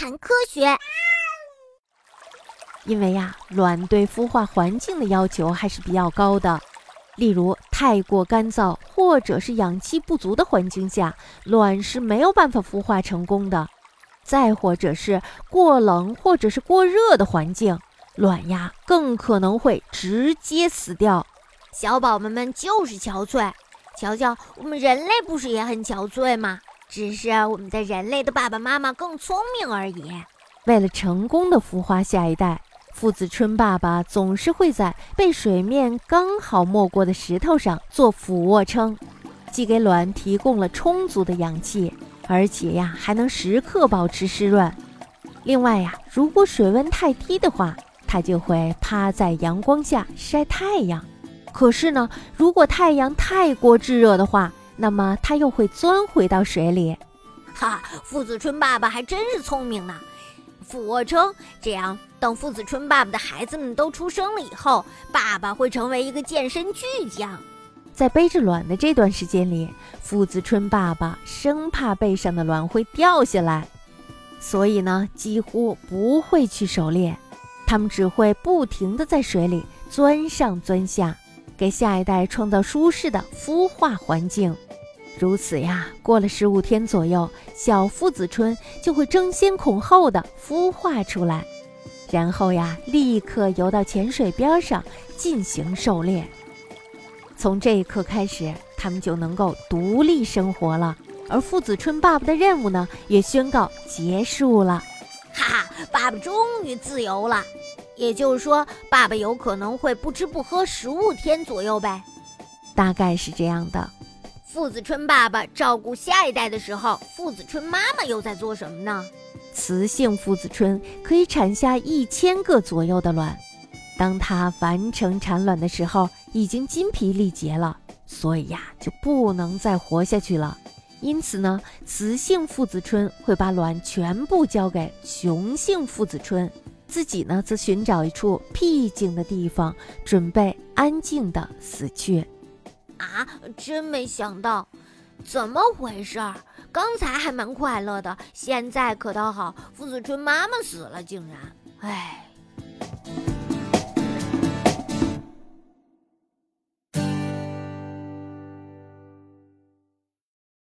谈科学。因为呀，卵对孵化环境的要求还是比较高的。例如，太过干燥或者是氧气不足的环境下，卵是没有办法孵化成功的。再或者是过冷或者是过热的环境，卵呀更可能会直接死掉。小宝宝们就是憔悴，瞧瞧我们人类不是也很憔悴吗？只是我们的人类的爸爸妈妈更聪明而已。为了成功的孵化下一代。父子春爸爸总是会在被水面刚好没过的石头上做俯卧撑，既给卵提供了充足的氧气，而且呀还能时刻保持湿润。另外呀，如果水温太低的话，它就会趴在阳光下晒太阳。可是呢，如果太阳太过炙热的话，那么它又会钻回到水里。哈，父子春爸爸还真是聪明呢。俯卧撑，这样等父子春爸爸的孩子们都出生了以后，爸爸会成为一个健身巨匠。在背着卵的这段时间里，父子春爸爸生怕背上的卵会掉下来，所以呢，几乎不会去狩猎。他们只会不停地在水里钻上钻下，给下一代创造舒适的孵化环境。如此呀，过了十五天左右，小父子春就会争先恐后的孵化出来，然后呀，立刻游到浅水边上进行狩猎。从这一刻开始，他们就能够独立生活了，而父子春爸爸的任务呢，也宣告结束了。哈哈，爸爸终于自由了，也就是说，爸爸有可能会不吃不喝十五天左右呗，大概是这样的。父子春爸爸照顾下一代的时候，父子春妈妈又在做什么呢？雌性父子春可以产下一千个左右的卵，当它完成产卵的时候，已经精疲力竭了，所以呀，就不能再活下去了。因此呢，雌性父子春会把卵全部交给雄性父子春，自己呢则寻找一处僻静的地方，准备安静的死去。啊，真没想到，怎么回事儿？刚才还蛮快乐的，现在可倒好，傅子春妈妈死了，竟然，唉。